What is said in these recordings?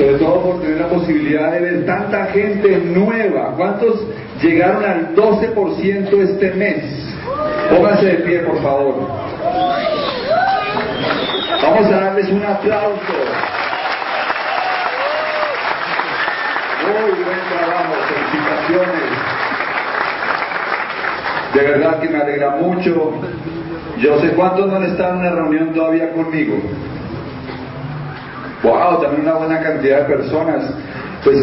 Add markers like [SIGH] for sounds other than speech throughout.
sobre todo por tener la posibilidad de ver tanta gente nueva. ¿Cuántos llegaron al 12% este mes? Pónganse de pie, por favor. Vamos a darles un aplauso. Muy buen trabajo, felicitaciones. De verdad que me alegra mucho. Yo sé cuántos no estado en una reunión todavía conmigo. Wow, también una buena cantidad de personas. Pues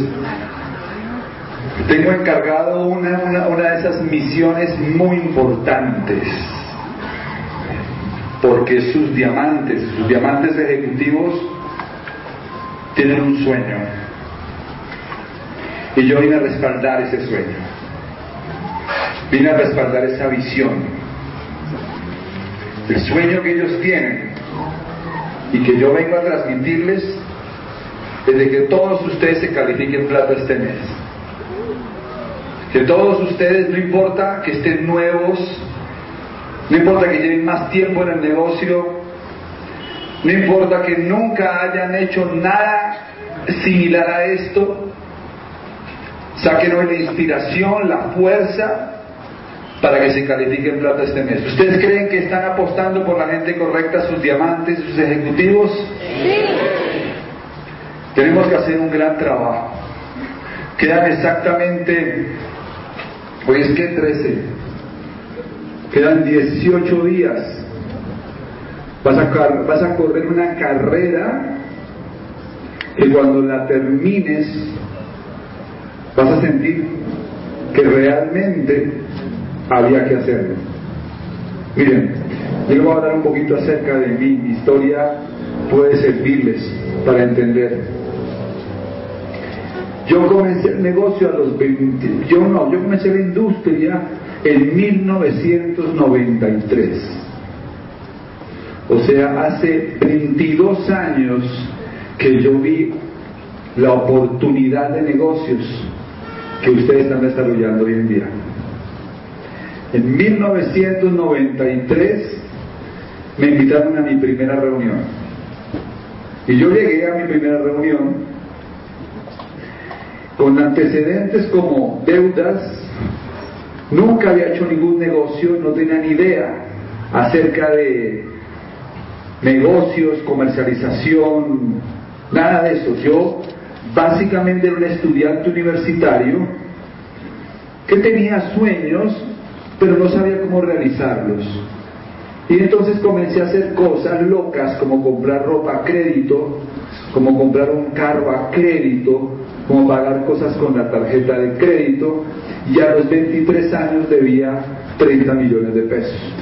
tengo encargado una, una, una de esas misiones muy importantes. Porque sus diamantes, sus diamantes ejecutivos, tienen un sueño. Y yo vine a respaldar ese sueño. Vine a respaldar esa visión. El sueño que ellos tienen y que yo vengo a transmitirles desde que todos ustedes se califiquen plata este mes. Que todos ustedes, no importa que estén nuevos, no importa que lleven más tiempo en el negocio, no importa que nunca hayan hecho nada similar a esto, saquen hoy la inspiración, la fuerza para que se califiquen plata este mes. ¿Ustedes creen que están apostando por la gente correcta, sus diamantes, sus ejecutivos? Sí. Tenemos que hacer un gran trabajo. Quedan exactamente, hoy es que 13, quedan 18 días. Vas a, vas a correr una carrera que cuando la termines vas a sentir que realmente había que hacerlo. Miren, yo les voy a hablar un poquito acerca de. Mi historia puede servirles para entender. Yo comencé el negocio a los 20, yo no, yo comencé la industria en 1993. O sea, hace 22 años que yo vi la oportunidad de negocios que ustedes están desarrollando hoy en día. En 1993 me invitaron a mi primera reunión. Y yo llegué a mi primera reunión con antecedentes como deudas, nunca había hecho ningún negocio, no tenía ni idea acerca de negocios, comercialización, nada de eso. Yo básicamente era un estudiante universitario que tenía sueños pero no sabía cómo realizarlos. Y entonces comencé a hacer cosas locas como comprar ropa a crédito, como comprar un carro a crédito, como pagar cosas con la tarjeta de crédito y a los 23 años debía 30 millones de pesos.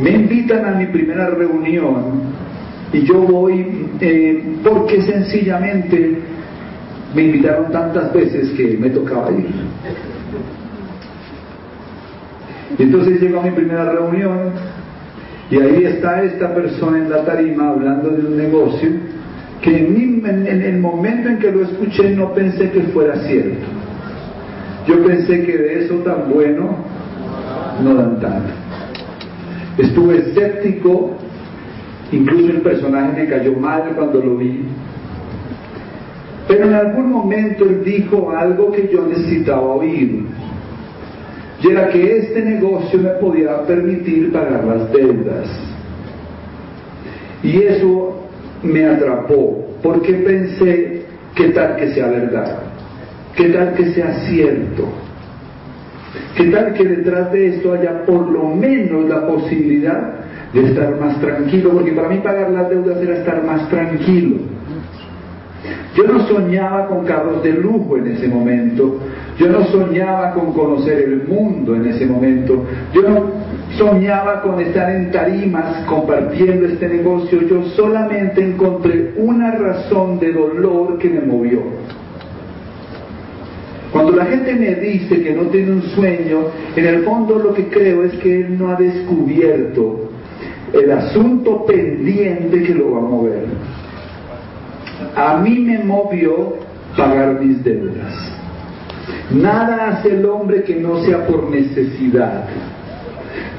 Me invitan a mi primera reunión y yo voy eh, porque sencillamente me invitaron tantas veces que me tocaba ir. Y entonces llego a mi primera reunión y ahí está esta persona en la tarima hablando de un negocio que en, el momento en que lo escuché no pensé que fuera cierto. Yo pensé que de eso tan bueno no dan tanto. Estuve escéptico, incluso el personaje me cayó mal cuando lo vi. Pero en algún momento él dijo algo que yo necesitaba oír y era que este negocio me podía permitir pagar las deudas. Y eso me atrapó, porque pensé, ¿qué tal que sea verdad? ¿Qué tal que sea cierto? ¿Qué tal que detrás de esto haya por lo menos la posibilidad de estar más tranquilo? Porque para mí pagar las deudas era estar más tranquilo. Yo no soñaba con carros de lujo en ese momento, yo no soñaba con conocer el mundo en ese momento. Yo no soñaba con estar en tarimas compartiendo este negocio. Yo solamente encontré una razón de dolor que me movió. Cuando la gente me dice que no tiene un sueño, en el fondo lo que creo es que él no ha descubierto el asunto pendiente que lo va a mover. A mí me movió pagar mis deudas. Nada hace el hombre que no sea por necesidad.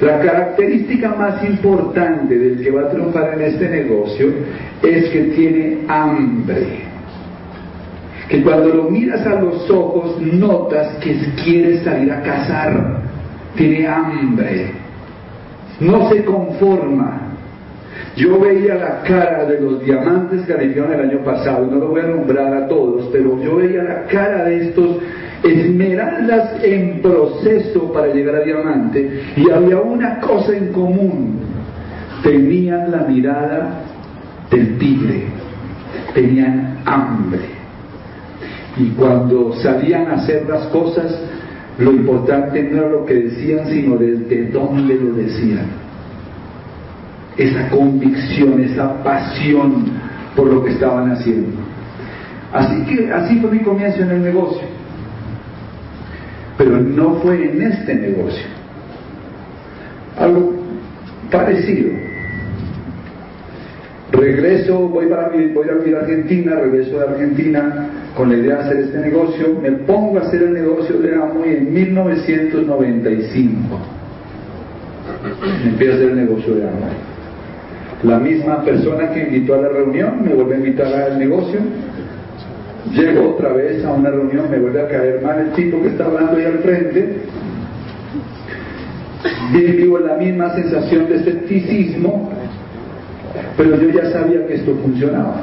La característica más importante del que va a triunfar en este negocio es que tiene hambre. Que cuando lo miras a los ojos notas que quiere salir a cazar, tiene hambre, no se conforma. Yo veía la cara de los diamantes que arribaron el año pasado, no lo voy a nombrar a todos, pero yo veía la cara de estos esmeraldas en proceso para llegar a diamante y había una cosa en común, tenían la mirada del tigre, tenían hambre. Y cuando salían a hacer las cosas, lo importante no era lo que decían, sino desde dónde lo decían. Esa convicción, esa pasión por lo que estaban haciendo. Así que así fue mi comienzo en el negocio. Pero no fue en este negocio. Algo parecido. Regreso, voy, para, voy a vivir a Argentina, regreso de Argentina con la idea de hacer este negocio, me pongo a hacer el negocio de Amway en 1995. Empiezo a hacer el negocio de Amway. La misma persona que invitó a la reunión me vuelve a invitar al negocio. Llego otra vez a una reunión, me vuelve a caer mal el tipo que está hablando ahí al frente. Vivo la misma sensación de escepticismo, pero yo ya sabía que esto funcionaba.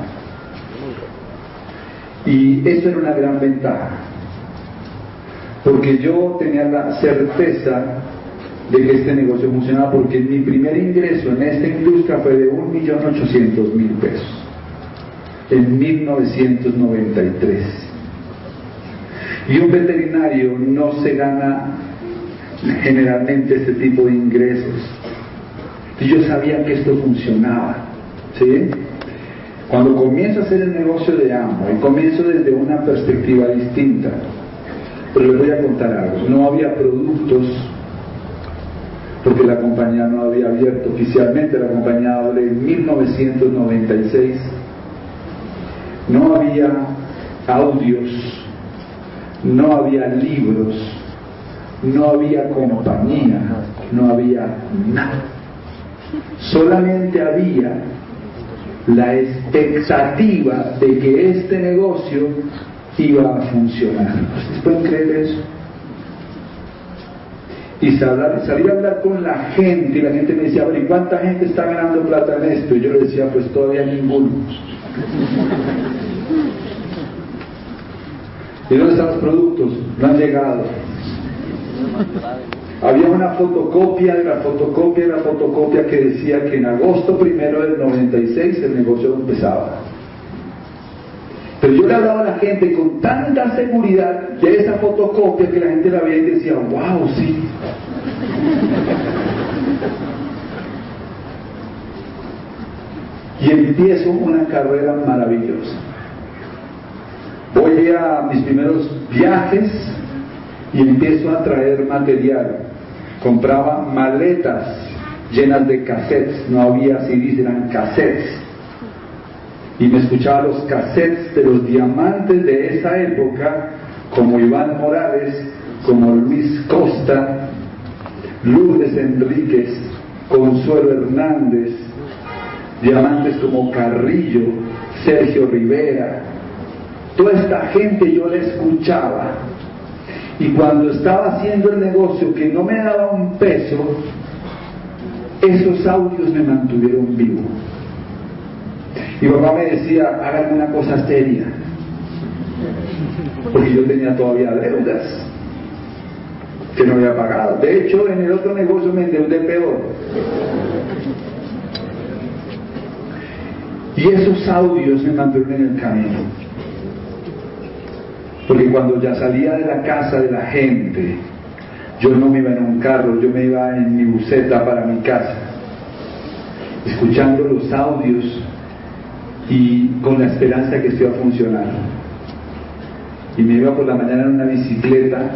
Y eso era una gran ventaja, porque yo tenía la certeza de que este negocio funcionaba, porque mi primer ingreso en esta industria fue de 1.800.000 pesos, en 1993. Y un veterinario no se gana generalmente este tipo de ingresos. Y yo sabía que esto funcionaba. ¿sí? Cuando comienzo a hacer el negocio de y comienzo desde una perspectiva distinta. Pero les voy a contar algo. No había productos porque la compañía no había abierto oficialmente, la compañía abre en 1996. No había audios, no había libros, no había compañía, no había nada. Solamente había la expectativa de que este negocio iba a funcionar. ¿Ustedes pueden creer eso? Y salí a hablar con la gente y la gente me decía, ¿y cuánta gente está ganando plata en esto? Y yo le decía, pues todavía ninguno. ¿Y dónde están los productos? No han llegado. Había una fotocopia de la fotocopia de la fotocopia que decía que en agosto primero del 96 el negocio empezaba. Pero yo le hablaba a la gente con tanta seguridad de esa fotocopia que la gente la veía y decía, wow, sí. Y empiezo una carrera maravillosa. Voy a mis primeros viajes y empiezo a traer material compraba maletas llenas de cassettes, no había CDs, eran cassettes. Y me escuchaba los cassettes de los diamantes de esa época, como Iván Morales, como Luis Costa, Lourdes Enríquez, Consuelo Hernández, diamantes como Carrillo, Sergio Rivera. Toda esta gente yo la escuchaba y cuando estaba haciendo el negocio que no me daba un peso, esos audios me mantuvieron vivo. Y papá me decía, haga alguna cosa seria. Porque yo tenía todavía deudas que no había pagado. De hecho, en el otro negocio me endeudé peor. Y esos audios me mantuvieron en el camino. Porque cuando ya salía de la casa de la gente, yo no me iba en un carro, yo me iba en mi buseta para mi casa, escuchando los audios y con la esperanza que esto iba a funcionar. Y me iba por la mañana en una bicicleta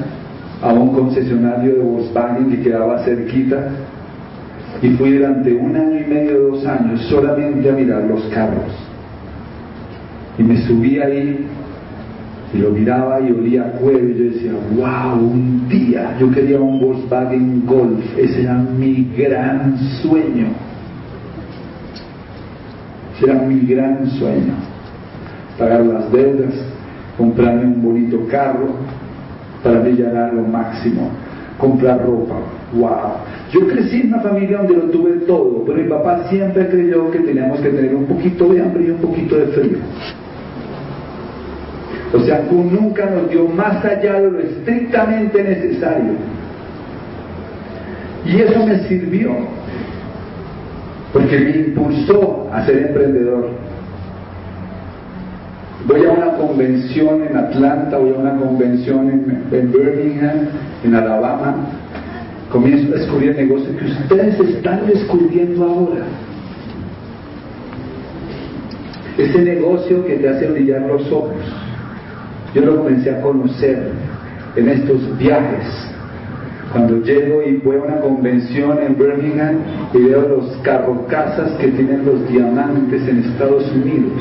a un concesionario de Volkswagen que quedaba cerquita y fui durante un año y medio, dos años solamente a mirar los carros. Y me subí ahí y lo miraba y olía a cuero y yo decía, wow, un día yo quería un Volkswagen Golf, ese era mi gran sueño. Ese era mi gran sueño. Pagar las deudas, comprarme un bonito carro, para brillar a lo máximo, comprar ropa. ¡Wow! Yo crecí en una familia donde lo tuve todo, pero mi papá siempre creyó que teníamos que tener un poquito de hambre y un poquito de frío. O sea, nunca nos dio más allá de lo estrictamente necesario. Y eso me sirvió, porque me impulsó a ser emprendedor. Voy a una convención en Atlanta, voy a una convención en, Birmingham, en Alabama, comienzo a descubrir el negocio que ustedes están descubriendo ahora. Ese negocio que te hace brillar los ojos. Yo lo comencé a conocer en estos viajes cuando llego y voy a una convención en Birmingham y veo los carrocasas que tienen los diamantes en Estados Unidos,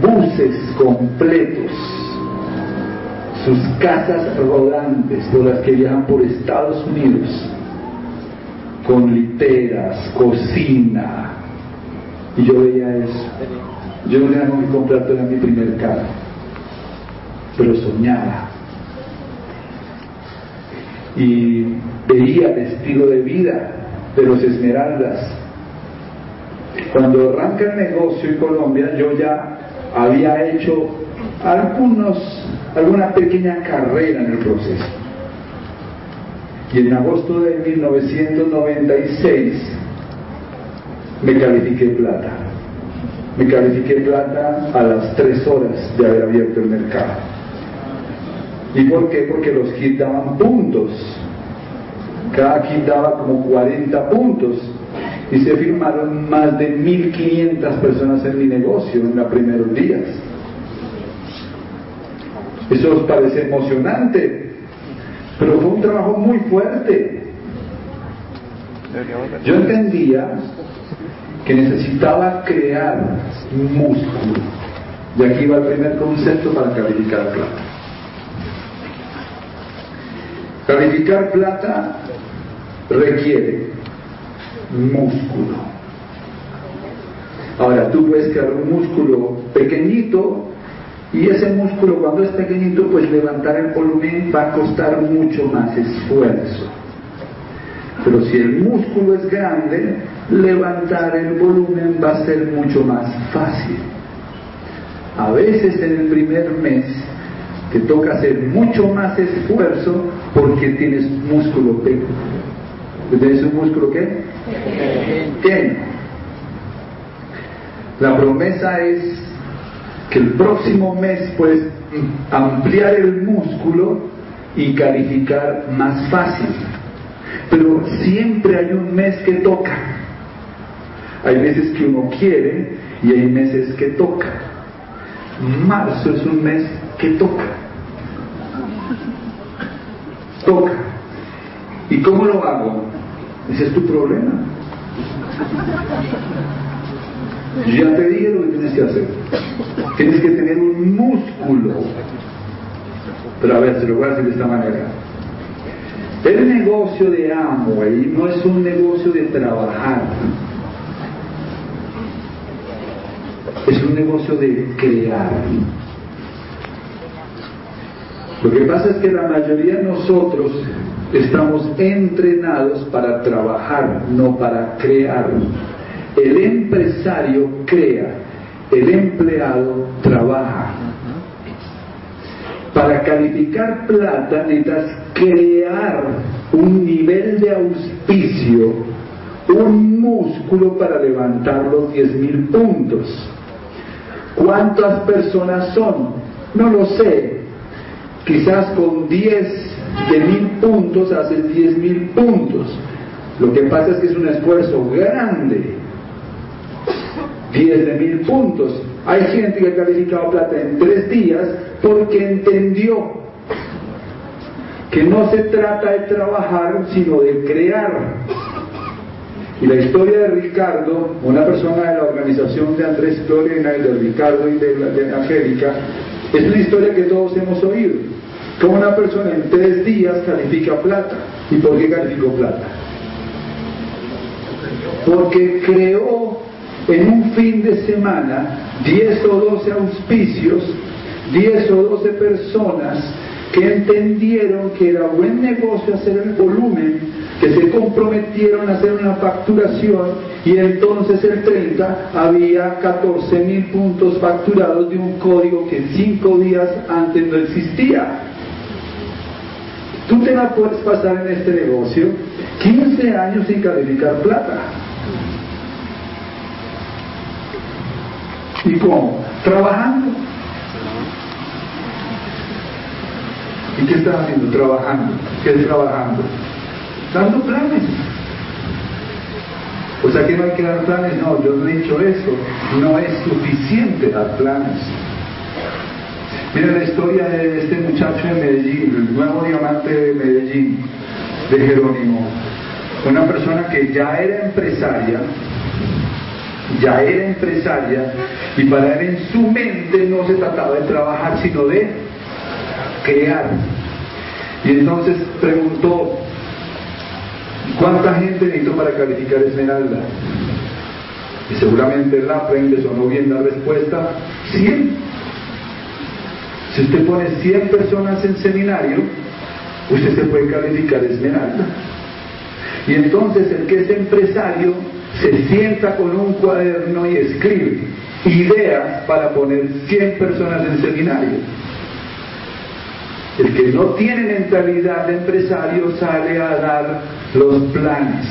buses completos, sus casas rodantes por las que viajan por Estados Unidos, con literas, cocina, y yo veía eso. Yo no tenía que comprar toda mi primer carro, pero soñaba y veía el estilo de vida de los Esmeraldas. Cuando arranca el negocio en Colombia, yo ya había hecho algunos, alguna pequeña carrera en el proceso. Y en agosto de 1996 me califiqué plata. Me califiqué plata a las tres horas de haber abierto el mercado. ¿Y por qué? Porque los kits daban puntos. Cada kit daba como 40 puntos. Y se firmaron más de 1.500 personas en mi negocio en los primeros días. Eso os parece emocionante, pero fue un trabajo muy fuerte. Yo entendía que necesitaba crear músculo. Y aquí va el primer concepto para calificar plata. Calificar plata requiere músculo. Ahora, tú puedes crear un músculo pequeñito y ese músculo cuando es pequeñito, pues levantar el volumen va a costar mucho más esfuerzo. Pero si el músculo es grande, levantar el volumen va a ser mucho más fácil. A veces en el primer mes te toca hacer mucho más esfuerzo porque tienes músculo pequeño. ¿Tienes un músculo qué? Pequeño. La promesa es que el próximo mes puedes ampliar el músculo y calificar más fácil. Pero siempre hay un mes que toca. Hay meses que uno quiere y hay meses que toca. Marzo es un mes que toca toca. ¿Y cómo lo hago? Ese es tu problema. Ya te dije lo que tienes que hacer. Tienes que tener un músculo. Pero a ver, se lo voy a decir de esta manera. El negocio de Amway no es un negocio de trabajar. Es un negocio de crear. Lo que pasa es que la mayoría de nosotros estamos entrenados para trabajar, no para crear. El empresario crea, el empleado trabaja. Para calificar plata necesitas crear un nivel de auspicio, un músculo para levantar los 10.000 puntos. ¿Cuántas personas son? No lo sé, Quizás con 10 de mil puntos haces 10 mil puntos. Lo que pasa es que es un esfuerzo grande. 10 de mil puntos. Hay gente que ha calificado plata en tres días porque entendió que no se trata de trabajar, sino de crear. Y la historia de Ricardo, una persona de la organización de Andrés Florena y de Ricardo y de, de Angélica, es una historia que todos hemos oído. Como una persona en tres días califica plata. ¿Y por qué calificó plata? Porque creó en un fin de semana 10 o 12 auspicios, 10 o 12 personas que entendieron que era buen negocio hacer el volumen, que se comprometieron a hacer una facturación y entonces el 30 había 14 mil puntos facturados de un código que cinco días antes no existía. Tú te la puedes pasar en este negocio 15 años sin calificar plata. ¿Y cómo? Trabajando. ¿Y qué estás haciendo? Trabajando. ¿Qué es trabajando? Dando planes. O sea que no hay que dar planes. No, yo no he dicho eso. No es suficiente dar planes. Mira la historia de este muchacho de Medellín, el nuevo diamante de Medellín, de Jerónimo. Una persona que ya era empresaria, ya era empresaria, y para él en su mente no se trataba de trabajar, sino de crear. Y entonces preguntó, ¿cuánta gente necesito para calificar Esmeralda? Y seguramente la aprende, sonó bien la respuesta, 100. Si usted pone 100 personas en seminario, usted se puede calificar esmeralda. Y entonces el que es empresario se sienta con un cuaderno y escribe ideas para poner 100 personas en seminario. El que no tiene mentalidad de empresario sale a dar los planes.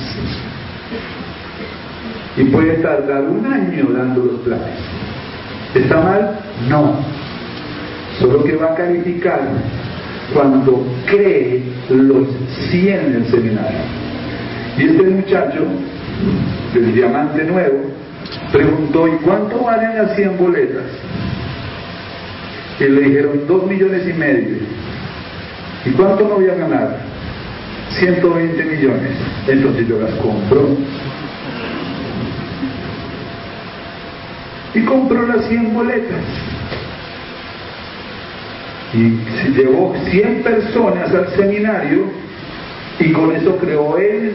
Y puede tardar un año dando los planes. ¿Está mal? No solo que va a calificar cuando cree los 100 en el seminario. Y este muchacho, del diamante nuevo, preguntó, ¿y cuánto valen las 100 boletas? Y le dijeron, dos millones y medio. ¿Y cuánto me voy a ganar? 120 millones. Entonces yo las compro. Y compró las 100 boletas y llevó 100 personas al seminario y con eso creó el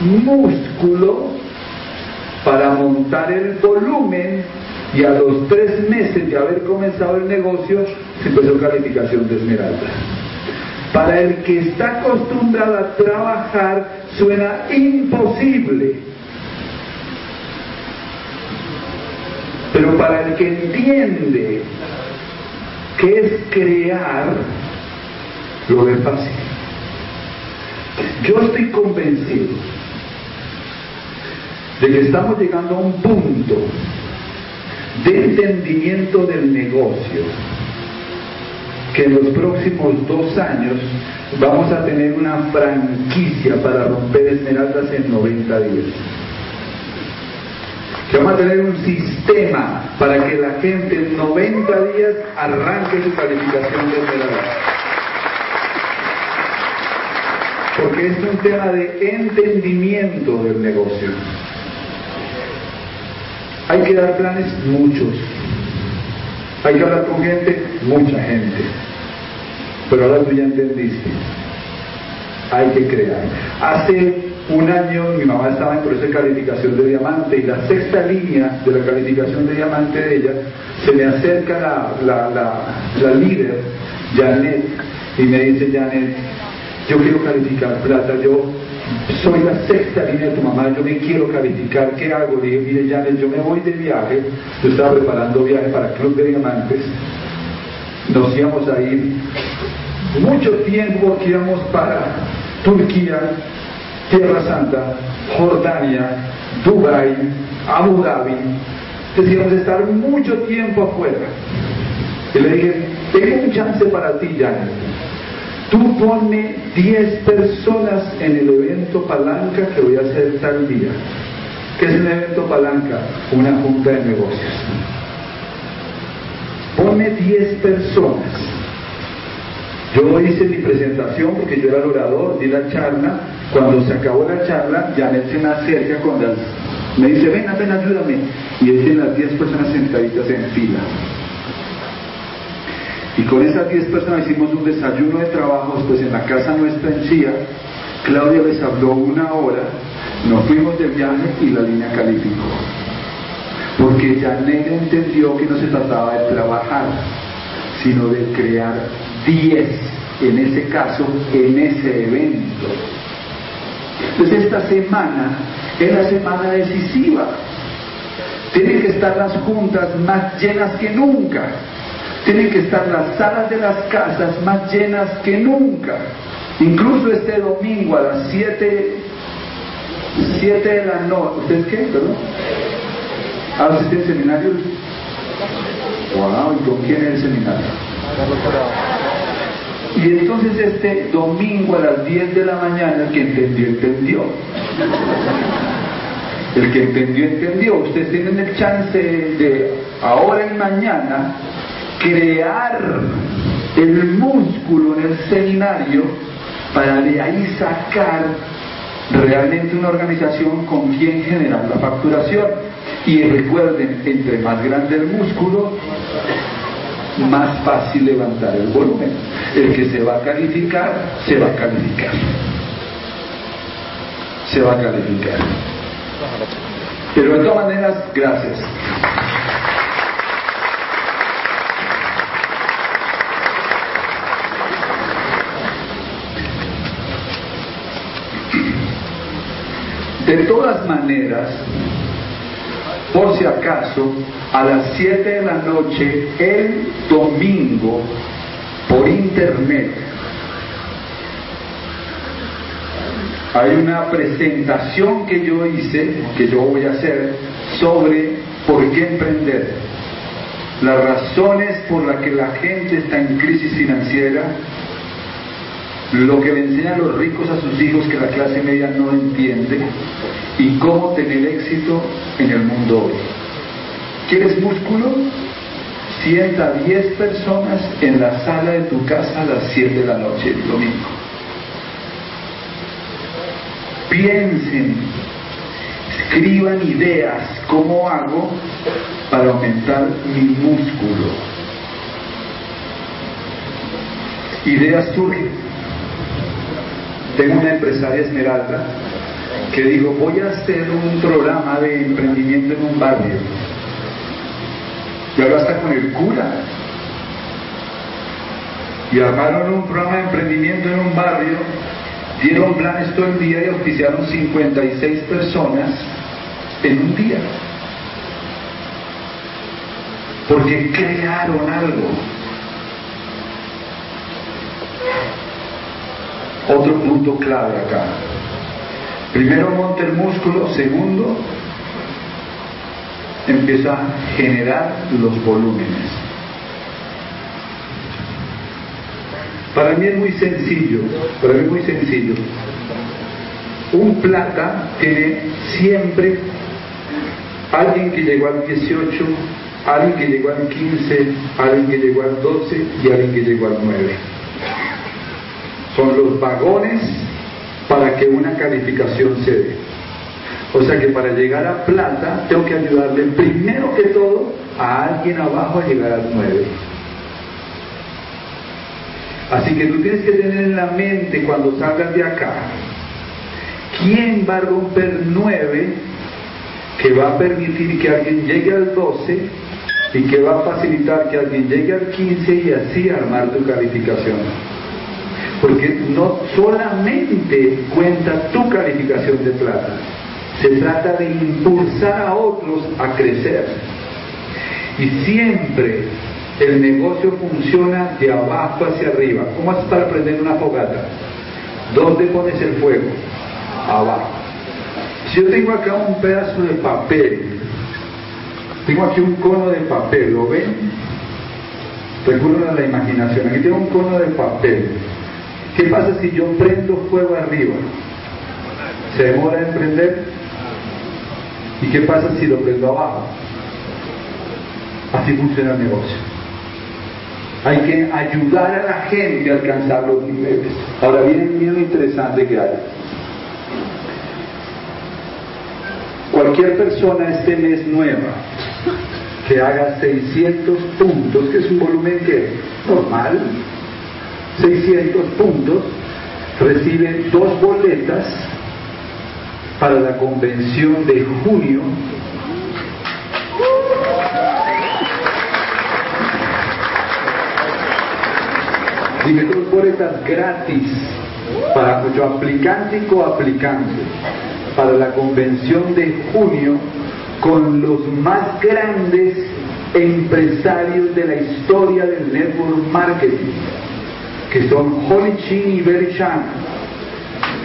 músculo para montar el volumen y a los tres meses de haber comenzado el negocio se empezó calificación de esmeralda. Para el que está acostumbrado a trabajar suena imposible. Pero para el que entiende que es crear, lo ve fácil. Yo estoy convencido de que estamos llegando a un punto de entendimiento del negocio que en los próximos dos años vamos a tener una franquicia para romper esmeraldas en 90 días que vamos a tener un sistema para que la gente en 90 días arranque su calificación de esmeralda. Porque es un tema de entendimiento del negocio. Hay que dar planes muchos. Hay que hablar con gente, mucha gente. Pero ahora tú ya entendiste. Hay que crear. Hace un año mi mamá estaba en proceso de calificación de diamante y la sexta línea de la calificación de diamante de ella se me acerca la, la, líder, Janet, y me dice, Janet, yo quiero calificar plata, yo soy la sexta línea de tu mamá, yo me quiero calificar, ¿qué hago? Le dije, mire Janet, yo me voy de viaje, yo estaba preparando viaje para Club de Diamantes, nos íbamos a ir mucho tiempo que íbamos para Turquía, Tierra Santa, Jordania, Dubai, Abu Dhabi. Decíamos estar mucho tiempo afuera. Y le dije, tengo un chance para ti, Janet. Tú ponme 10 personas en el evento palanca que voy a hacer tal día. ¿Qué es un evento palanca? Una junta de negocios. Ponme 10 personas. Yo hice mi presentación porque yo era el orador, di la charla cuando se acabó la charla, Janet se me acerca con las... Me dice, ven, ven, ayúdame. Y tiene las 10 personas sentaditas en fila. Y con esas 10 personas hicimos un desayuno de trabajos, pues en la casa nuestra en Chía, Claudia les habló una hora, nos fuimos de viaje y la línea calificó. Porque Janet entendió que no se trataba de trabajar, sino de crear 10, en ese caso, en ese evento. Entonces esta semana es la semana decisiva. Tienen que estar las juntas más llenas que nunca. Tienen que estar las salas de las casas más llenas que nunca. Incluso este domingo a las 7 7 de la noche. ¿Ustedes qué? Perdón. ¿Ah, usted tiene seminario? Wow, ¿y con quién es el seminario? Y entonces este domingo a las 10 de la mañana, el que entendió, entendió. El que entendió, entendió. Ustedes tienen el chance de ahora y mañana crear el músculo en el seminario para de ahí sacar realmente una organización con quien generar la facturación. Y recuerden, entre más grande el músculo, más fácil levantar el volumen. El que se va a calificar, se va a calificar. Se va a calificar. Pero de todas maneras, gracias. De todas maneras, por si acaso, a las 7 de la noche, el domingo, por internet, hay una presentación que yo hice, que yo voy a hacer, sobre por qué emprender. Las razones por las que la gente está en crisis financiera, lo que le enseñan los ricos a sus hijos que la clase media no entiende y cómo tener éxito en el mundo hoy. ¿Quieres músculo? Sienta 10 personas en la sala de tu casa a las 7 de la noche el domingo. Piensen, escriban ideas, ¿cómo hago para aumentar mi músculo? Ideas surgen tengo una empresaria esmeralda que dijo, voy a hacer un programa de emprendimiento en un barrio. Y ahora está con el cura. Y armaron un programa de emprendimiento en un barrio, dieron planes todo el día y oficiaron 56 personas en un día. Porque crearon algo. Otro punto clave acá. Primero monta el músculo, segundo empieza a generar los volúmenes. Para mí es muy sencillo, para mí es muy sencillo. Un plata tiene siempre alguien que llegó al 18, alguien que llegó al 15, alguien que llegó al 12 y alguien que llegó al 9 son los vagones para que una calificación se dé. O sea que para llegar a plata tengo que ayudarle primero que todo a alguien abajo a llegar al 9. Así que tú tienes que tener en la mente cuando salgas de acá, ¿quién va a romper 9 que va a permitir que alguien llegue al 12 y que va a facilitar que alguien llegue al 15 y así armar tu calificación? Porque no solamente cuenta tu calificación de plata, se trata de impulsar a otros a crecer. Y siempre el negocio funciona de abajo hacia arriba. ¿Cómo haces para prender una fogata? ¿Dónde pones el fuego? Abajo. Si yo tengo acá un pedazo de papel, tengo aquí un cono de papel, ¿lo ven? Recurren a la imaginación. Aquí tengo un cono de papel. ¿Qué pasa si yo prendo fuego arriba? ¿Se demora en prender? ¿Y qué pasa si lo prendo abajo? Así funciona el negocio. Hay que ayudar a la gente a alcanzar los niveles. Ahora viene el miedo interesante que hay. Cualquier persona este mes nueva que haga 600 puntos, que es un volumen que normal, 600 puntos, recibe dos boletas para la convención de junio. Dime dos boletas gratis para cuyo aplicante o aplicante para la convención de junio con los más grandes empresarios de la historia del network marketing que son Holly Chin y Berry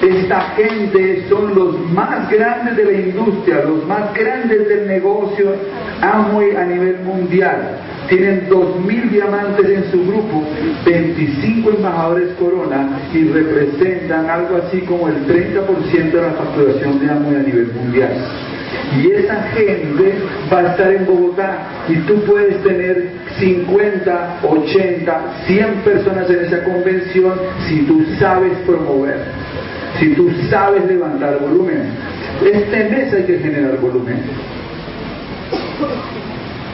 esta gente son los más grandes de la industria, los más grandes del negocio Amway a nivel mundial. Tienen 2.000 diamantes en su grupo, 25 embajadores Corona y representan algo así como el 30% de la facturación de Amway a nivel mundial. Y esa gente va a estar en Bogotá y tú puedes tener 50, 80, 100 personas en esa convención si tú sabes promover si tú sabes levantar volumen. Este mes hay que generar volumen.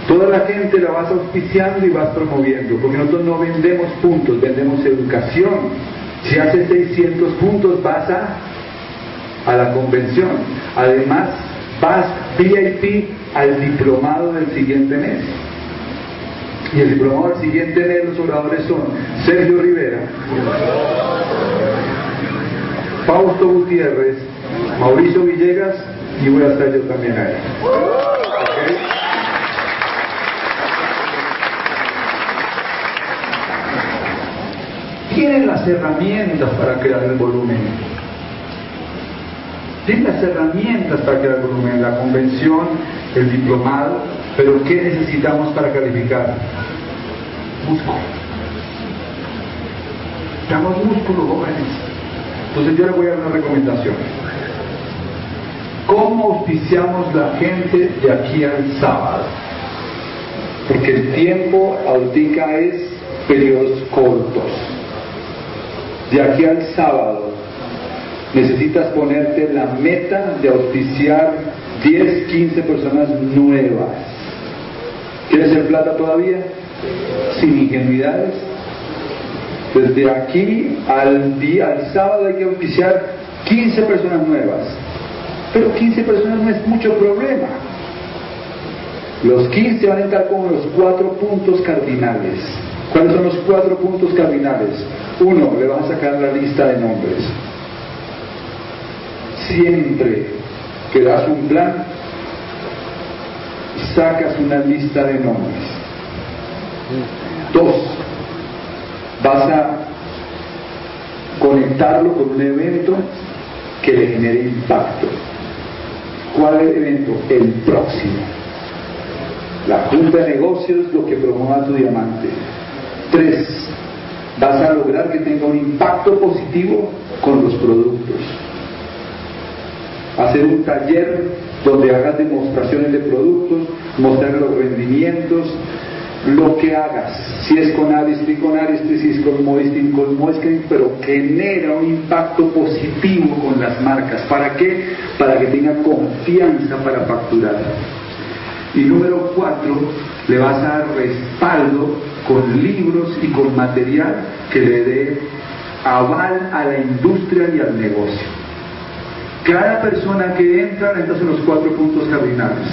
Toda la gente la vas auspiciando y vas promoviendo, porque nosotros no vendemos puntos, vendemos educación. Si haces 600 puntos vas a, a la convención. Además, vas VIP al diplomado del siguiente mes. Y el diplomado del siguiente mes los oradores son Sergio Rivera, Fausto Gutiérrez, Mauricio Villegas y voy a estar yo también ahí. Tienen las herramientas para crear el volumen. Tienen las herramientas para crear volumen, la convención, el diplomado, pero ¿qué necesitamos para calificar? Músculo. Damos músculo, jóvenes. Entonces yo le voy a dar una recomendación. ¿Cómo auspiciamos la gente de aquí al sábado? Porque el tiempo ahorita es periodos cortos. De aquí al sábado necesitas ponerte la meta de auspiciar 10, 15 personas nuevas. ¿Quieres ser plata todavía? Sin ingenuidades desde aquí al día, al sábado hay que auspiciar 15 personas nuevas. Pero 15 personas no es mucho problema. Los 15 van a entrar con los cuatro puntos cardinales. ¿Cuáles son los cuatro puntos cardinales? Uno, le vas a sacar la lista de nombres. Siempre que das un plan, sacas una lista de nombres. Dos, vas a conectarlo con un evento que le genere impacto. ¿Cuál es el evento? El próximo. La junta de negocios, lo que promueva tu diamante. Tres, vas a lograr que tenga un impacto positivo con los productos. Hacer un taller donde hagas demostraciones de productos, mostrar los rendimientos, lo que hagas, si es con Aristri, con Aristri, si es con Moistin, con Moistin, pero genera un impacto positivo con las marcas. ¿Para qué? Para que tenga confianza para facturar. Y número cuatro, le vas a dar respaldo con libros y con material que le dé aval a la industria y al negocio. Cada persona que entra, entra en los cuatro puntos cardinales.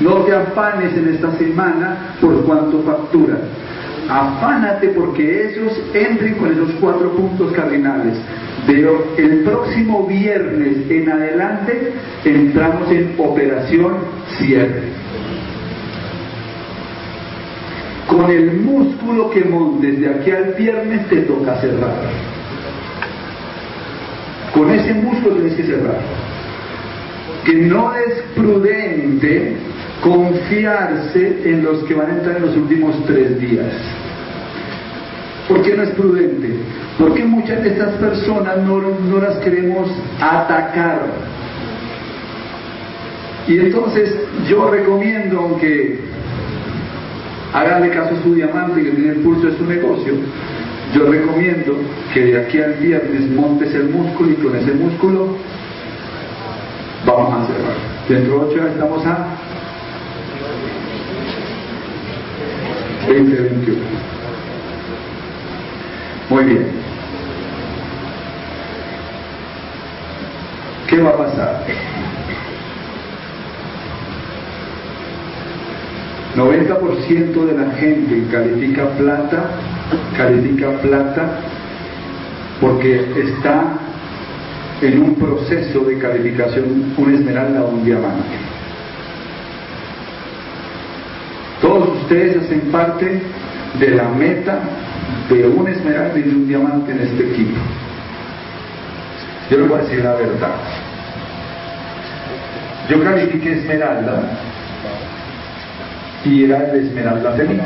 No te afanes en esta semana por cuanto factura. Afánate porque ellos entren con esos cuatro puntos cardinales. Pero el próximo viernes en adelante entramos en operación cierre. Con el músculo que montes de aquí al viernes te toca cerrar. Con ese músculo tienes que cerrar. Que no es prudente confiarse en los que van a entrar en los últimos tres días. ¿Por qué no es prudente? Porque muchas de estas personas no, no las queremos atacar. Y entonces yo recomiendo, aunque háganle caso a su diamante que tiene el pulso de su negocio, yo recomiendo que de aquí al viernes montes el músculo y con ese músculo vamos a cerrar. Dentro de ocho estamos a 2021. Muy bien. ¿Qué va a pasar? 90% de la gente califica plata, califica plata porque está en un proceso de calificación un esmeralda o un diamante. Todos ustedes hacen parte de la meta de un esmeralda y de un diamante en este equipo. Yo les voy a decir la verdad. Yo califiqué esmeralda y era el esmeralda feliz.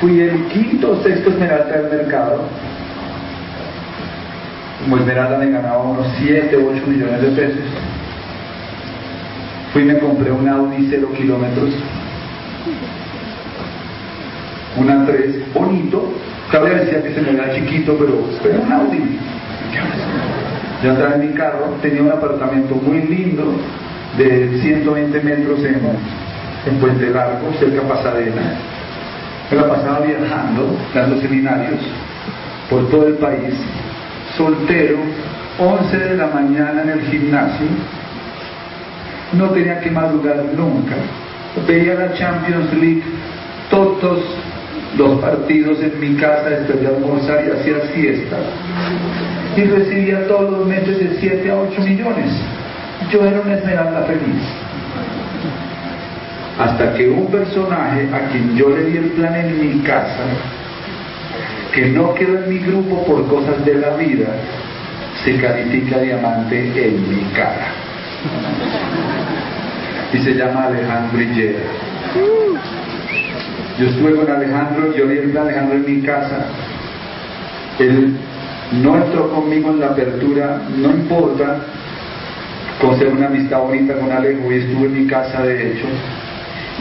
Fui el quinto o sexto esmeralda del mercado. Como esmeralda me ganaba unos 7 o 8 millones de pesos. Fui y me compré un Audi 0 kilómetros. Una 3, bonito. Cabe decía que se me veía chiquito, pero era un Audi. Andaba en mi carro, tenía un apartamento muy lindo de 120 metros en, en Puente Largo, cerca de Pasadena. Me la pasaba viajando, dando seminarios por todo el país, soltero, 11 de la mañana en el gimnasio, no tenía que madrugar nunca. Veía la Champions League todos los partidos en mi casa después de almorzar y hacía siesta. Y recibía todos los meses de 7 a 8 millones. Yo era una esmeralda feliz. Hasta que un personaje a quien yo le di el plan en mi casa, que no quedó en mi grupo por cosas de la vida, se califica diamante en mi cara. Y se llama Alejandro Hillera. Yo estuve con Alejandro, yo vi el Alejandro en mi casa. Él no entró conmigo en la apertura, no importa, conservo una amistad bonita con Alejo y estuve en mi casa de hecho,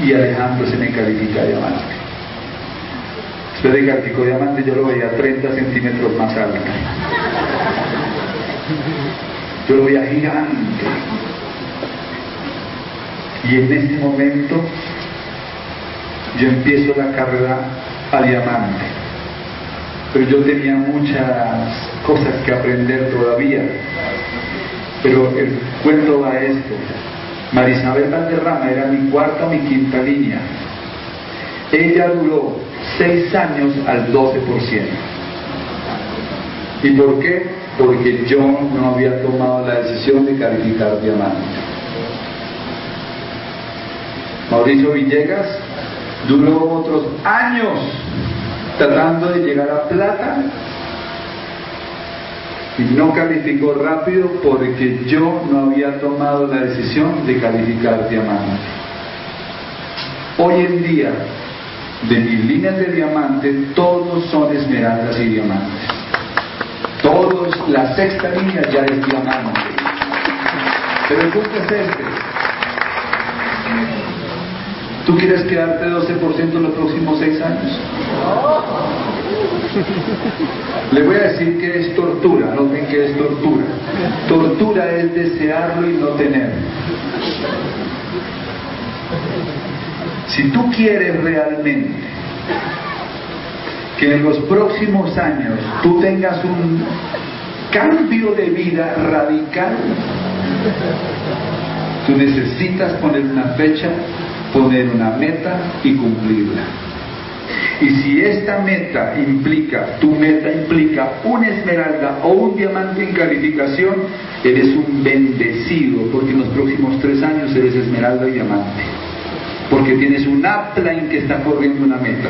y Alejandro se me califica diamante. Después de calificó diamante yo lo veía 30 centímetros más alto. Yo lo veía gigante. Y en este momento yo empiezo la carrera a diamante. Pero yo tenía muchas cosas que aprender todavía. Pero el cuento va a esto. Marisabel Valderrama era mi cuarta o mi quinta línea. Ella duró seis años al 12%. ¿Y por qué? Porque yo no había tomado la decisión de calificar diamante. Mauricio Villegas duró otros años tratando de llegar a plata y no calificó rápido porque yo no había tomado la decisión de calificar diamante. Hoy en día, de mis líneas de diamante, todos son esmeraldas y diamantes. Todos, la sexta línea ya es diamante. Pero el punto es este. ¿Tú quieres quedarte 12% en los próximos seis años? [LAUGHS] Le voy a decir que es tortura, no ven que es tortura. Tortura es desearlo y no tenerlo. Si tú quieres realmente que en los próximos años tú tengas un cambio de vida radical, tú necesitas poner una fecha poner una meta y cumplirla. Y si esta meta implica, tu meta implica una esmeralda o un diamante en calificación, eres un bendecido, porque en los próximos tres años eres esmeralda y diamante. Porque tienes un upline que está corriendo una meta.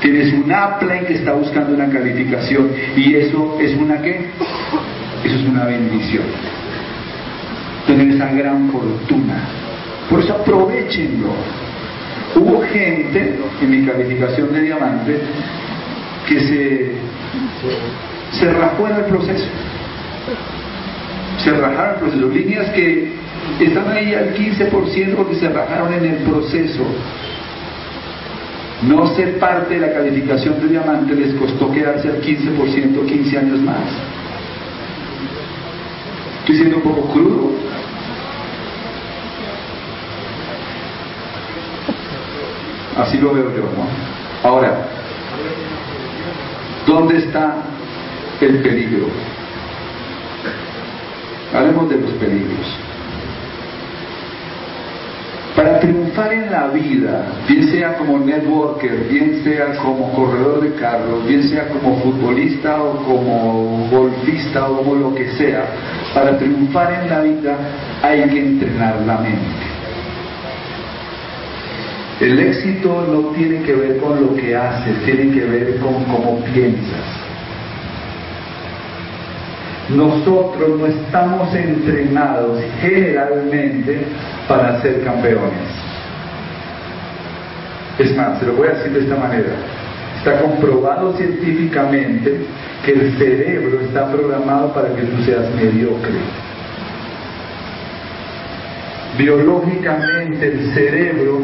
Tienes un upline que está buscando una calificación. ¿Y eso es una qué? Eso es una bendición. Tener esa gran fortuna por eso aprovechenlo. Hubo gente en mi calificación de diamante que se, se en el proceso. Se rajaron el proceso. Líneas que están ahí al 15% porque se rajaron en el proceso. No ser parte de la calificación de diamante les costó quedarse al 15% 15 años más. Estoy siendo un poco crudo, Así lo veo yo, ¿no? Ahora, ¿dónde está el peligro? Hablemos de los peligros. Para triunfar en la vida, bien sea como networker, bien sea como corredor de carros, bien sea como futbolista o como golfista o como lo que sea, para triunfar en la vida hay que entrenar la mente. El éxito no tiene que ver con lo que haces, tiene que ver con cómo piensas. Nosotros no estamos entrenados generalmente para ser campeones. Es más, se lo voy a decir de esta manera. Está comprobado científicamente que el cerebro está programado para que tú seas mediocre. Biológicamente el cerebro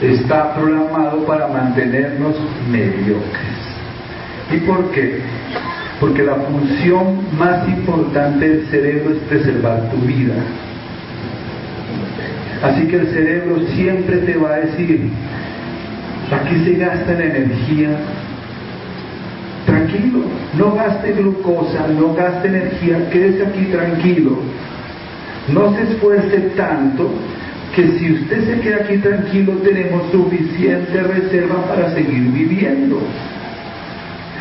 está programado para mantenernos mediocres. ¿Y por qué? Porque la función más importante del cerebro es preservar tu vida. Así que el cerebro siempre te va a decir, aquí se gasta la energía. Tranquilo, no gaste glucosa, no gaste energía, quédese aquí tranquilo. No se esfuerce tanto que si usted se queda aquí tranquilo tenemos suficiente reserva para seguir viviendo.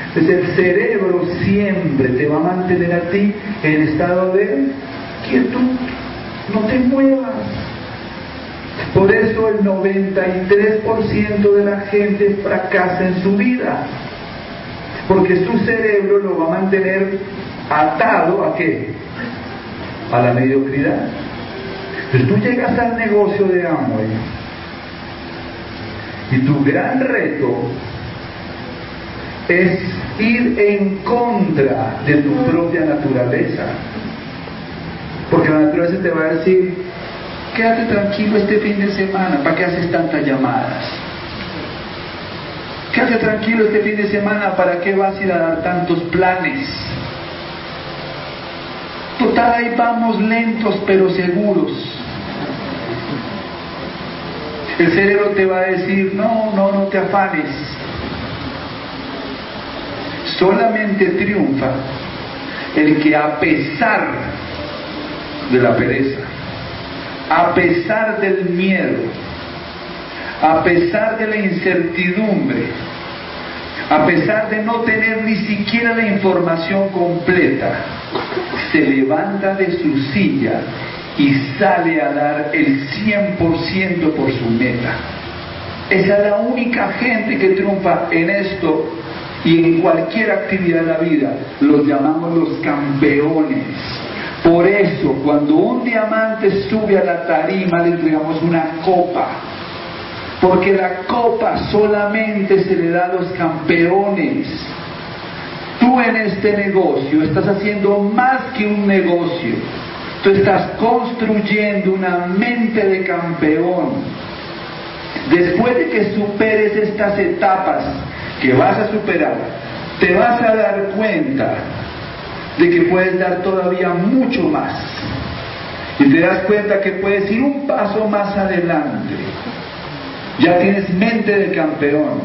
Entonces el cerebro siempre te va a mantener a ti en estado de quietud, no te muevas. Por eso el 93% de la gente fracasa en su vida, porque su cerebro lo va a mantener atado a qué? A la mediocridad. Entonces tú llegas al negocio de Amway y tu gran reto es ir en contra de tu propia naturaleza. Porque la naturaleza te va a decir, quédate tranquilo este fin de semana, ¿para qué haces tantas llamadas? Quédate tranquilo este fin de semana, ¿para qué vas a ir a dar tantos planes? Total, ahí vamos lentos pero seguros. El cerebro te va a decir, no, no, no te afanes. Solamente triunfa el que a pesar de la pereza, a pesar del miedo, a pesar de la incertidumbre, a pesar de no tener ni siquiera la información completa, se levanta de su silla y sale a dar el 100% por su meta. Esa es la única gente que triunfa en esto y en cualquier actividad de la vida. Los llamamos los campeones. Por eso, cuando un diamante sube a la tarima, le entregamos una copa. Porque la copa solamente se le da a los campeones. Tú en este negocio estás haciendo más que un negocio Tú estás construyendo una mente de campeón. Después de que superes estas etapas que vas a superar, te vas a dar cuenta de que puedes dar todavía mucho más. Y te das cuenta que puedes ir un paso más adelante. Ya tienes mente de campeón.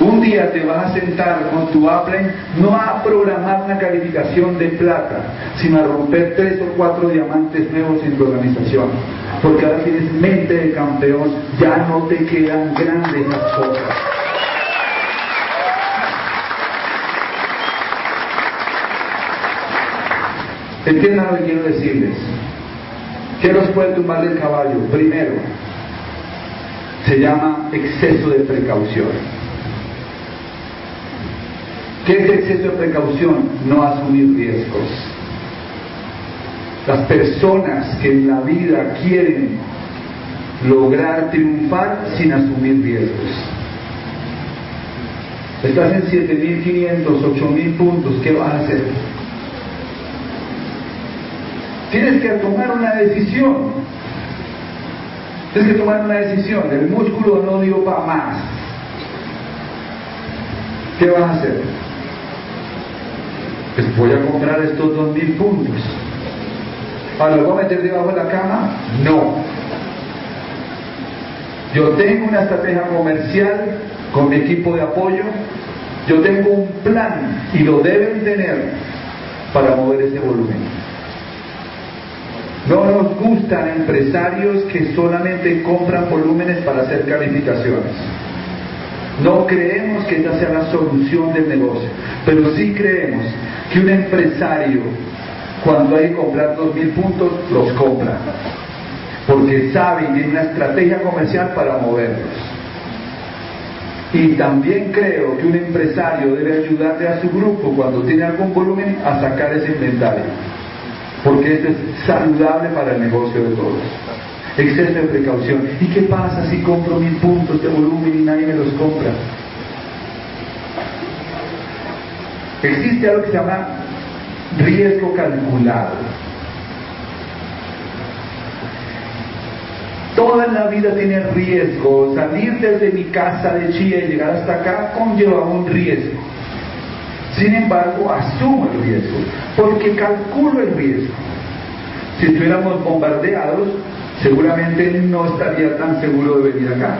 Un día te vas a sentar con tu Apple no a programar una calificación de plata, sino a romper tres o cuatro diamantes nuevos en tu organización. Porque ahora tienes mente de campeón, ya no te quedan grandes las cosas. Entiendan lo que quiero decirles. ¿Qué nos puede tumbar del caballo? Primero, se llama exceso de precaución. ¿Qué es exceso de precaución? No asumir riesgos. Las personas que en la vida quieren lograr triunfar sin asumir riesgos. Estás en 7.500, 8.000 puntos, ¿qué vas a hacer? Tienes que tomar una decisión. Tienes que tomar una decisión. El músculo no dio para más. ¿Qué vas a hacer? Pues voy a comprar estos dos mil puntos. ¿Ahora lo voy a meter debajo de la cama? No. Yo tengo una estrategia comercial con mi equipo de apoyo. Yo tengo un plan y lo deben tener para mover ese volumen. No nos gustan empresarios que solamente compran volúmenes para hacer calificaciones. No creemos que esa sea la solución del negocio, pero sí creemos que un empresario, cuando hay que comprar dos mil puntos, los compra, porque sabe y tiene una estrategia comercial para moverlos. Y también creo que un empresario debe ayudarle a su grupo cuando tiene algún volumen a sacar ese inventario, porque esto es saludable para el negocio de todos exceso de precaución. ¿Y qué pasa si compro mil puntos de volumen y nadie me los compra? Existe algo que se llama riesgo calculado. Toda la vida tiene riesgo. Salir desde mi casa de Chía y llegar hasta acá conlleva un riesgo. Sin embargo, asumo el riesgo, porque calculo el riesgo. Si estuviéramos bombardeados, seguramente no estaría tan seguro de venir acá,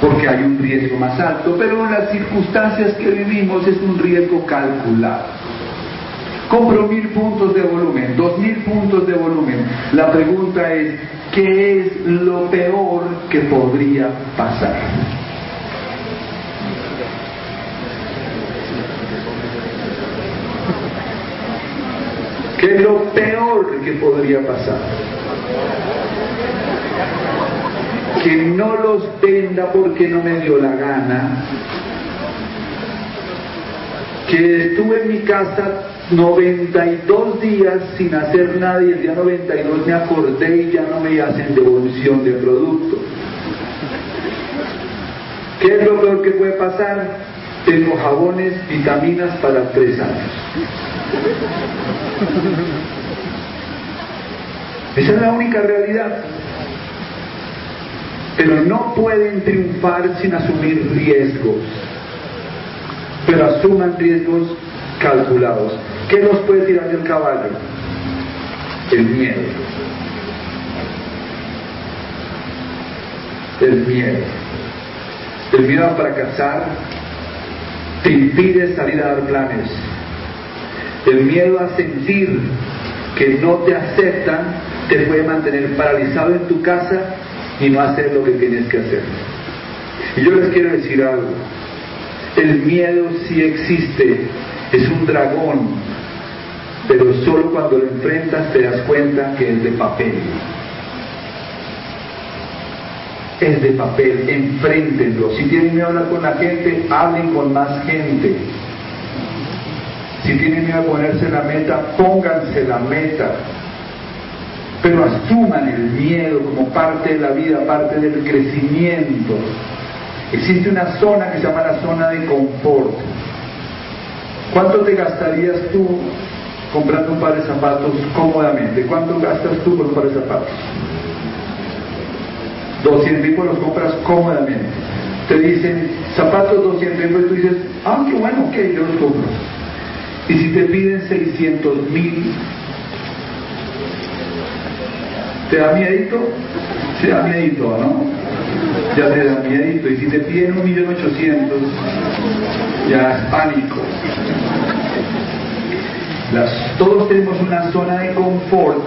porque hay un riesgo más alto, pero en las circunstancias que vivimos es un riesgo calculado. Compro mil puntos de volumen, dos mil puntos de volumen. La pregunta es, ¿qué es lo peor que podría pasar? ¿Qué es lo peor que podría pasar? Que no los venda porque no me dio la gana, que estuve en mi casa 92 días sin hacer nada y el día 92 me acordé y ya no me hacen devolución de producto. ¿Qué es lo peor que puede pasar? Tengo jabones, vitaminas para tres años. Esa es la única realidad pero no pueden triunfar sin asumir riesgos. Pero asuman riesgos calculados. ¿Qué nos puede tirar del caballo? El miedo. El miedo. El miedo a fracasar te impide salir a dar planes. El miedo a sentir que no te aceptan te puede mantener paralizado en tu casa y no hacer lo que tienes que hacer. Y yo les quiero decir algo, el miedo sí existe, es un dragón, pero solo cuando lo enfrentas te das cuenta que es de papel. Es de papel, enfréntenlo. Si tienen miedo a hablar con la gente, hablen con más gente. Si tienen miedo a ponerse la meta, pónganse la meta pero asuman el miedo como parte de la vida, parte del crecimiento. Existe una zona que se llama la zona de confort. ¿Cuánto te gastarías tú comprando un par de zapatos cómodamente? ¿Cuánto gastas tú por un par de zapatos? 200 mil los compras cómodamente. Te dicen zapatos 200 mil, tú dices, ah, qué bueno, ok, yo los compro. Y si te piden 600 mil, ¿Te da miedito? Se da miedito, ¿no? Ya te da miedito. Y si te piden un millón ochocientos, ya es pánico. todos tenemos una zona de confort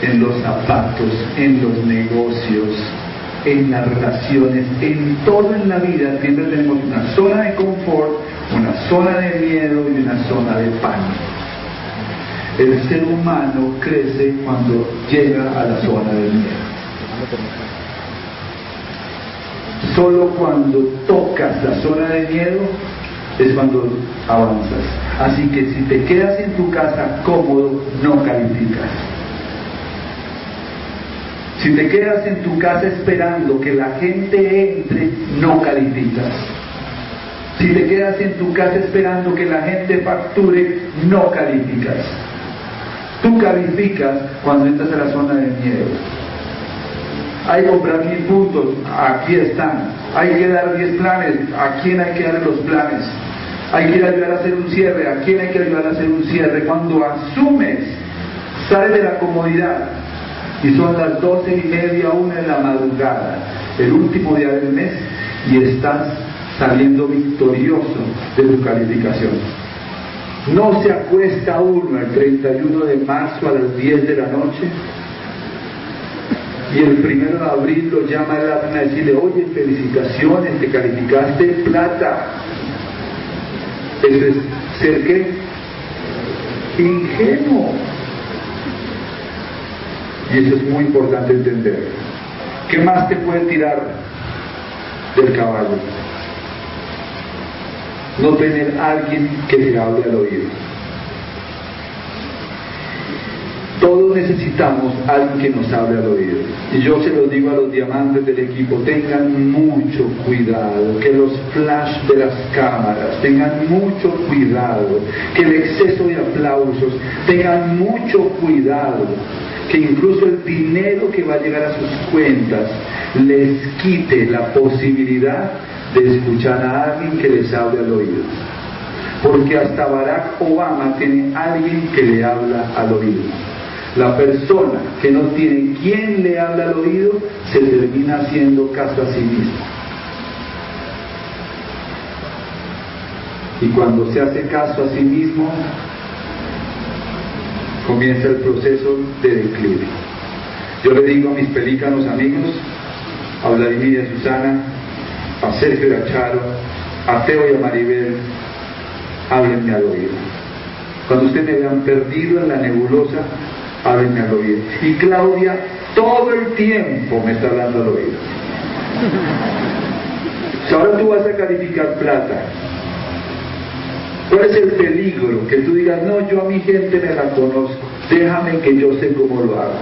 en los zapatos, en los negocios, en las relaciones, en todo en la vida siempre tenemos una zona de confort, una zona de miedo y una zona de pánico. El ser humano crece cuando llega a la zona del miedo. Solo cuando tocas la zona de miedo es cuando avanzas. Así que si te quedas en tu casa cómodo, no calificas. Si te quedas en tu casa esperando que la gente entre, no calificas. Si te quedas en tu casa esperando que la gente facture, no calificas. Tú calificas cuando entras a la zona de miedo. Hay que comprar mil puntos, aquí están. Hay que dar diez planes, ¿a quién hay que dar los planes? Hay que ayudar a hacer un cierre, ¿a quién hay que ayudar a hacer un cierre? Cuando asumes, sales de la comodidad y son las doce y media, una de la madrugada, el último día del mes, y estás saliendo victorioso de tu calificación. No se acuesta uno el 31 de marzo a las 10 de la noche y el primero de abril lo llama el admin a decirle, oye, felicitaciones, te calificaste plata. Eso es ser qué? Ingenuo. Y eso es muy importante entender. ¿Qué más te puede tirar del caballo? No tener alguien que te hable al oído. Todos necesitamos alguien que nos hable al oído. Y yo se lo digo a los diamantes del equipo, tengan mucho cuidado, que los flash de las cámaras tengan mucho cuidado, que el exceso de aplausos tengan mucho cuidado, que incluso el dinero que va a llegar a sus cuentas les quite la posibilidad de escuchar a alguien que les hable al oído. Porque hasta Barack Obama tiene alguien que le habla al oído. La persona que no tiene quien le habla al oído se termina haciendo caso a sí mismo. Y cuando se hace caso a sí mismo, comienza el proceso de declive. Yo le digo a mis pelícanos amigos, a Vladimir y a Susana, a Sergio y a Charo, a Teo y a Maribel, háblenme al oído. Cuando ustedes me vean perdido en la nebulosa, háblenme al oído. Y Claudia todo el tiempo me está hablando al oído. Si ahora tú vas a calificar plata, ¿cuál es el peligro? Que tú digas, no, yo a mi gente me la conozco, déjame que yo sé cómo lo hago.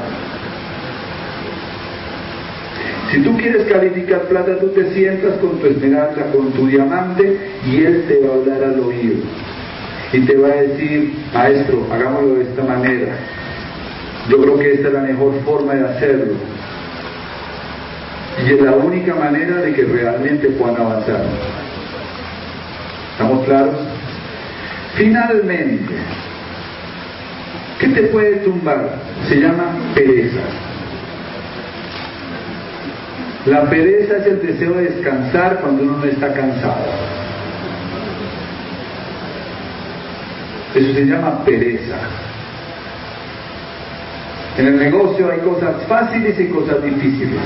Si tú quieres calificar plata, tú te sientas con tu esmeralda, con tu diamante, y él te va a hablar al oído. Y te va a decir, maestro, hagámoslo de esta manera. Yo creo que esta es la mejor forma de hacerlo. Y es la única manera de que realmente puedan avanzar. ¿Estamos claros? Finalmente, ¿qué te puede tumbar? Se llama pereza. La pereza es el deseo de descansar cuando uno no está cansado. Eso se llama pereza. En el negocio hay cosas fáciles y cosas difíciles.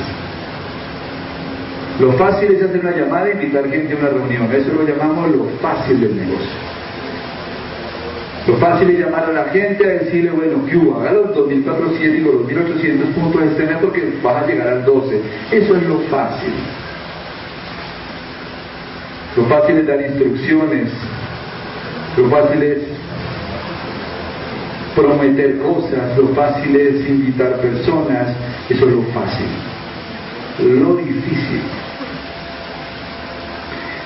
Lo fácil es hacer una llamada e invitar gente a una reunión. Eso lo llamamos lo fácil del negocio. Lo fácil es llamar a la gente a decirle, bueno, que hubo? Haga los 2.400 y los 2.800 puntos mes porque vas a llegar al 12. Eso es lo fácil. Lo fácil es dar instrucciones. Lo fácil es prometer cosas. Lo fácil es invitar personas. Eso es lo fácil. Lo difícil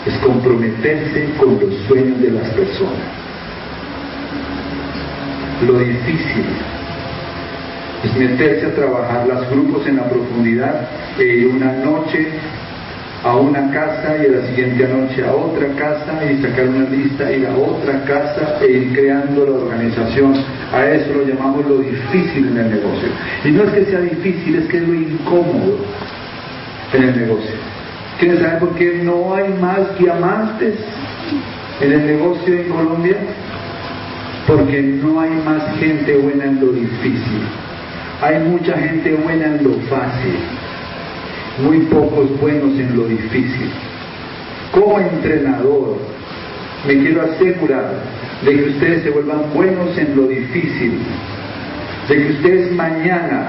es comprometerse con los sueños de las personas lo difícil es meterse a trabajar los grupos en la profundidad e ir una noche a una casa y a la siguiente noche a otra casa y sacar una lista, ir a otra casa e ir creando la organización. A eso lo llamamos lo difícil en el negocio. Y no es que sea difícil, es que es lo incómodo en el negocio. ¿Quieren saber por qué no hay más diamantes en el negocio en Colombia? Porque no hay más gente buena en lo difícil. Hay mucha gente buena en lo fácil, muy pocos buenos en lo difícil. Como entrenador, me quiero asegurar de que ustedes se vuelvan buenos en lo difícil, de que ustedes mañana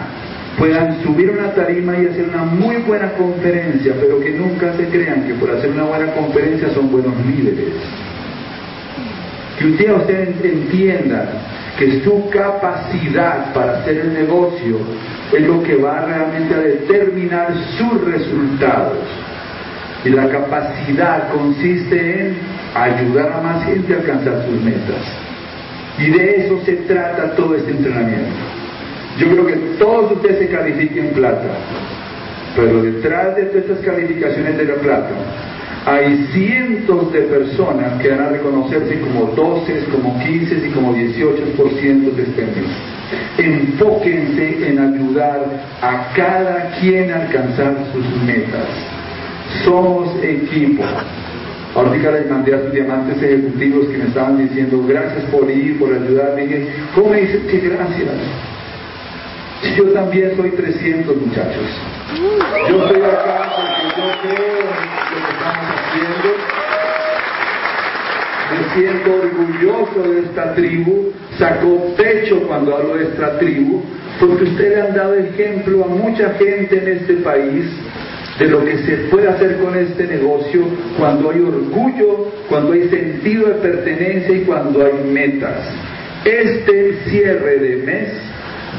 puedan subir una tarima y hacer una muy buena conferencia, pero que nunca se crean que por hacer una buena conferencia son buenos líderes que un día ustedes entiendan que su capacidad para hacer el negocio es lo que va realmente a determinar sus resultados. Y la capacidad consiste en ayudar a más gente a alcanzar sus metas. Y de eso se trata todo este entrenamiento. Yo creo que todos ustedes se califiquen plata, pero detrás de todas estas calificaciones de la plata hay cientos de personas que van a reconocerse como 12, como 15 y como 18% de este mes. Enfóquense en ayudar a cada quien a alcanzar sus metas. Somos equipo. Ahorita les mandé a sus diamantes ejecutivos que me estaban diciendo gracias por ir, por ayudarme. ¿Cómo me dicen que gracias? Yo también soy 300 muchachos. Yo estoy acá porque yo creo en lo que estamos haciendo. Me siento orgulloso de esta tribu. Sacó pecho cuando hablo de esta tribu, porque ustedes han dado ejemplo a mucha gente en este país de lo que se puede hacer con este negocio cuando hay orgullo, cuando hay sentido de pertenencia y cuando hay metas. Este cierre de mes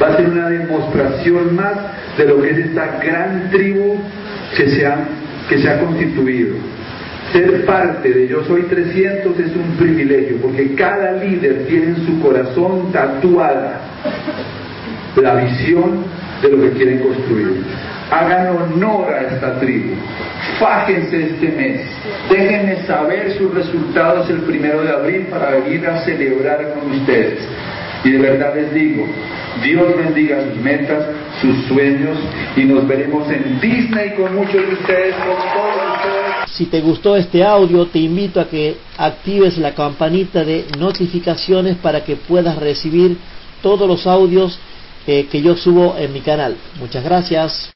va a ser una demostración más de lo que es esta gran tribu que se ha, constituido. Ser parte de Yo Soy 300 es un privilegio, porque cada líder tiene en su corazón tatuada la visión de lo que quieren construir. Hagan honor a esta tribu. Fájense este mes. Déjenme saber sus resultados el primero de abril para venir a celebrar con ustedes. Y de verdad les digo, Dios bendiga sus metas, sus sueños y nos veremos en Disney con muchos de ustedes, con todos ustedes. Si te gustó este audio, te invito a que actives la campanita de notificaciones para que puedas recibir todos los audios eh, que yo subo en mi canal. Muchas gracias.